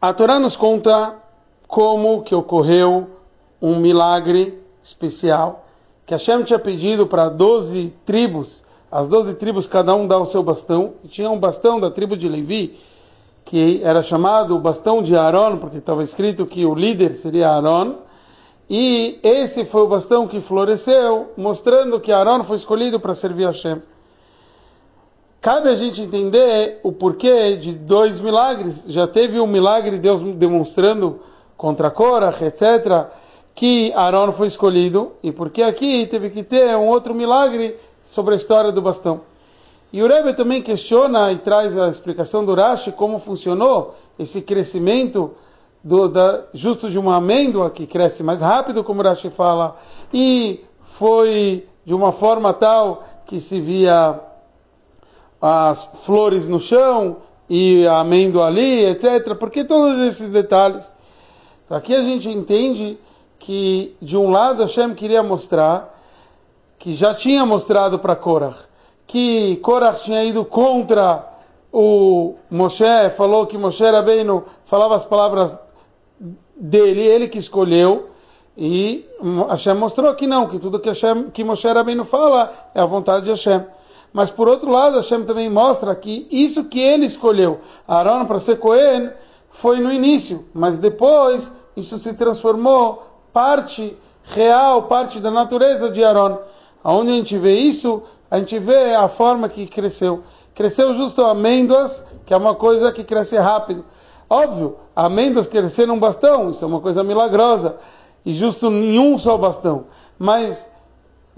A Torá nos conta como que ocorreu um milagre especial que Hashem tinha pedido para 12 tribos, as 12 tribos cada um dá o seu bastão, e tinha um bastão da tribo de Levi, que era chamado o bastão de Aaron, porque estava escrito que o líder seria Aaron, e esse foi o bastão que floresceu, mostrando que Aaron foi escolhido para servir a Hashem. Cabe a gente entender o porquê de dois milagres. Já teve um milagre, Deus demonstrando contra Korach, etc., que Aaron foi escolhido, e porque aqui teve que ter um outro milagre sobre a história do bastão. E o Rebbe também questiona e traz a explicação do Rashi como funcionou esse crescimento do, da, justo de uma amêndoa que cresce mais rápido, como o Rashi fala, e foi de uma forma tal que se via as flores no chão e a amêndoa ali, etc. Porque todos esses detalhes. Aqui a gente entende que, de um lado, Hashem queria mostrar, que já tinha mostrado para Korach, que Korach tinha ido contra o Moshe, falou que Moshe Rabbeinu falava as palavras dele, ele que escolheu, e Hashem mostrou que não, que tudo que, Hashem, que Moshe Rabbeinu fala é a vontade de Hashem. Mas por outro lado, Hashem também mostra que isso que ele escolheu, Aaron para ser Cohen, foi no início, mas depois isso se transformou parte real, parte da natureza de Aaron. Aonde a gente vê isso, a gente vê a forma que cresceu. Cresceu justo amêndoas, que é uma coisa que cresce rápido. Óbvio, amêndoas cresceram um bastão, isso é uma coisa milagrosa. E justo em um só bastão. Mas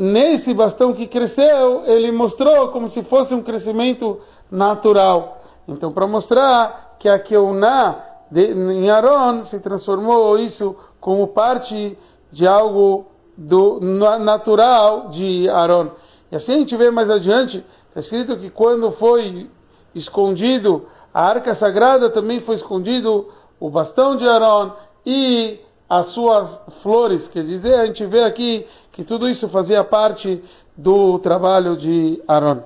nesse bastão que cresceu, ele mostrou como se fosse um crescimento natural. Então, para mostrar que a Keuná em Aaron se transformou isso como parte de algo do natural de Aaron. E assim a gente vê mais adiante, está escrito que quando foi escondido a arca sagrada, também foi escondido o bastão de Aaron e as suas flores. Quer dizer, a gente vê aqui que tudo isso fazia parte do trabalho de Aaron.